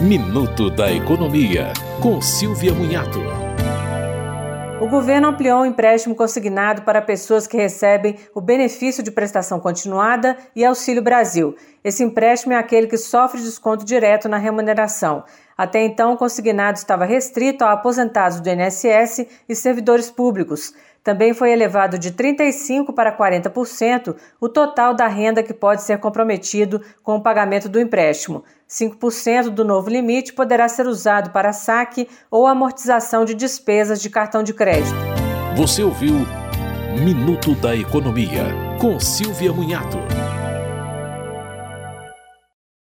Minuto da Economia, com Silvia Munhato. O governo ampliou o empréstimo consignado para pessoas que recebem o benefício de prestação continuada e Auxílio Brasil. Esse empréstimo é aquele que sofre desconto direto na remuneração. Até então, o consignado estava restrito a aposentados do INSS e servidores públicos. Também foi elevado de 35% para 40% o total da renda que pode ser comprometido com o pagamento do empréstimo. 5% do novo limite poderá ser usado para saque ou amortização de despesas de cartão de crédito. Você ouviu Minuto da Economia, com Silvia Munhato.